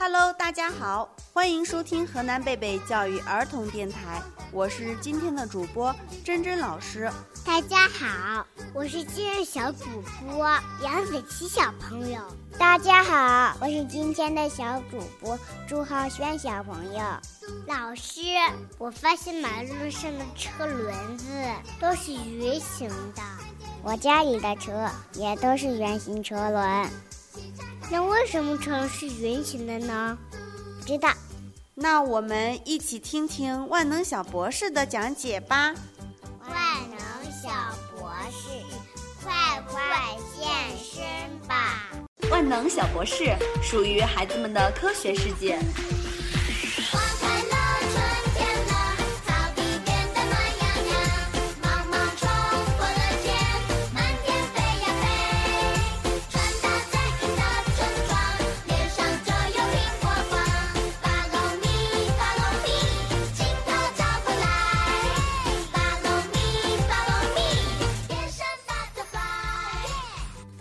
Hello，大家好，欢迎收听河南贝贝教育儿童电台，我是今天的主播珍珍老师。大家好，我是今日小主播杨子琪小朋友。大家好，我是今天的小主播朱浩轩小朋友。老师，我发现马路上的车轮子都是圆形的，我家里的车也都是圆形车轮。那为什么车是圆形的呢？不知道。那我们一起听听万能小博士的讲解吧。万能小博士，快快现身吧！万能小博士属于孩子们的科学世界。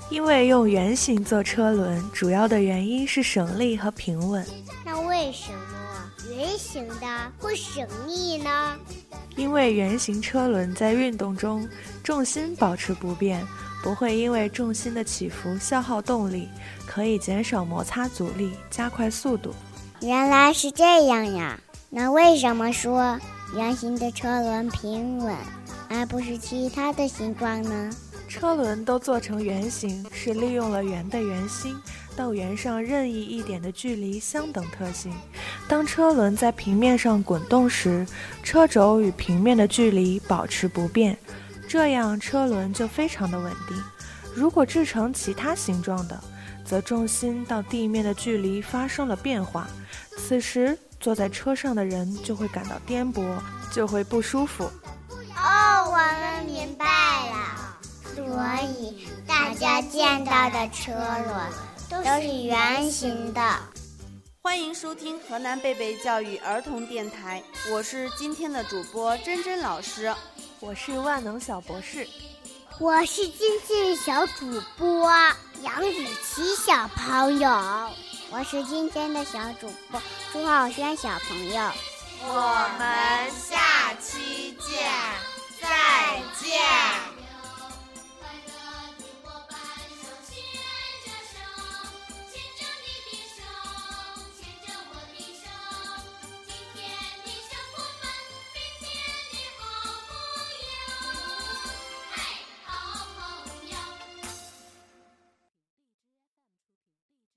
因为用圆形做车轮，主要的原因是省力和平稳。那为什么圆形的会省力呢？因为圆形车轮在运动中重心保持不变，不会因为重心的起伏消耗动力，可以减少摩擦阻力，加快速度。原来是这样呀！那为什么说圆形的车轮平稳，而不是其他的形状呢？车轮都做成圆形，是利用了圆的圆心到圆上任意一点的距离相等特性。当车轮在平面上滚动时，车轴与平面的距离保持不变，这样车轮就非常的稳定。如果制成其他形状的，则重心到地面的距离发生了变化，此时坐在车上的人就会感到颠簸，就会不舒服。哦，我们明白。所以大家见到的车轮都是圆形的。欢迎收听河南贝贝教育儿童电台，我是今天的主播珍珍老师，我是万能小博士，我是今天的小主播杨子琪小朋友，我是今天的小主播朱浩轩小朋友。我们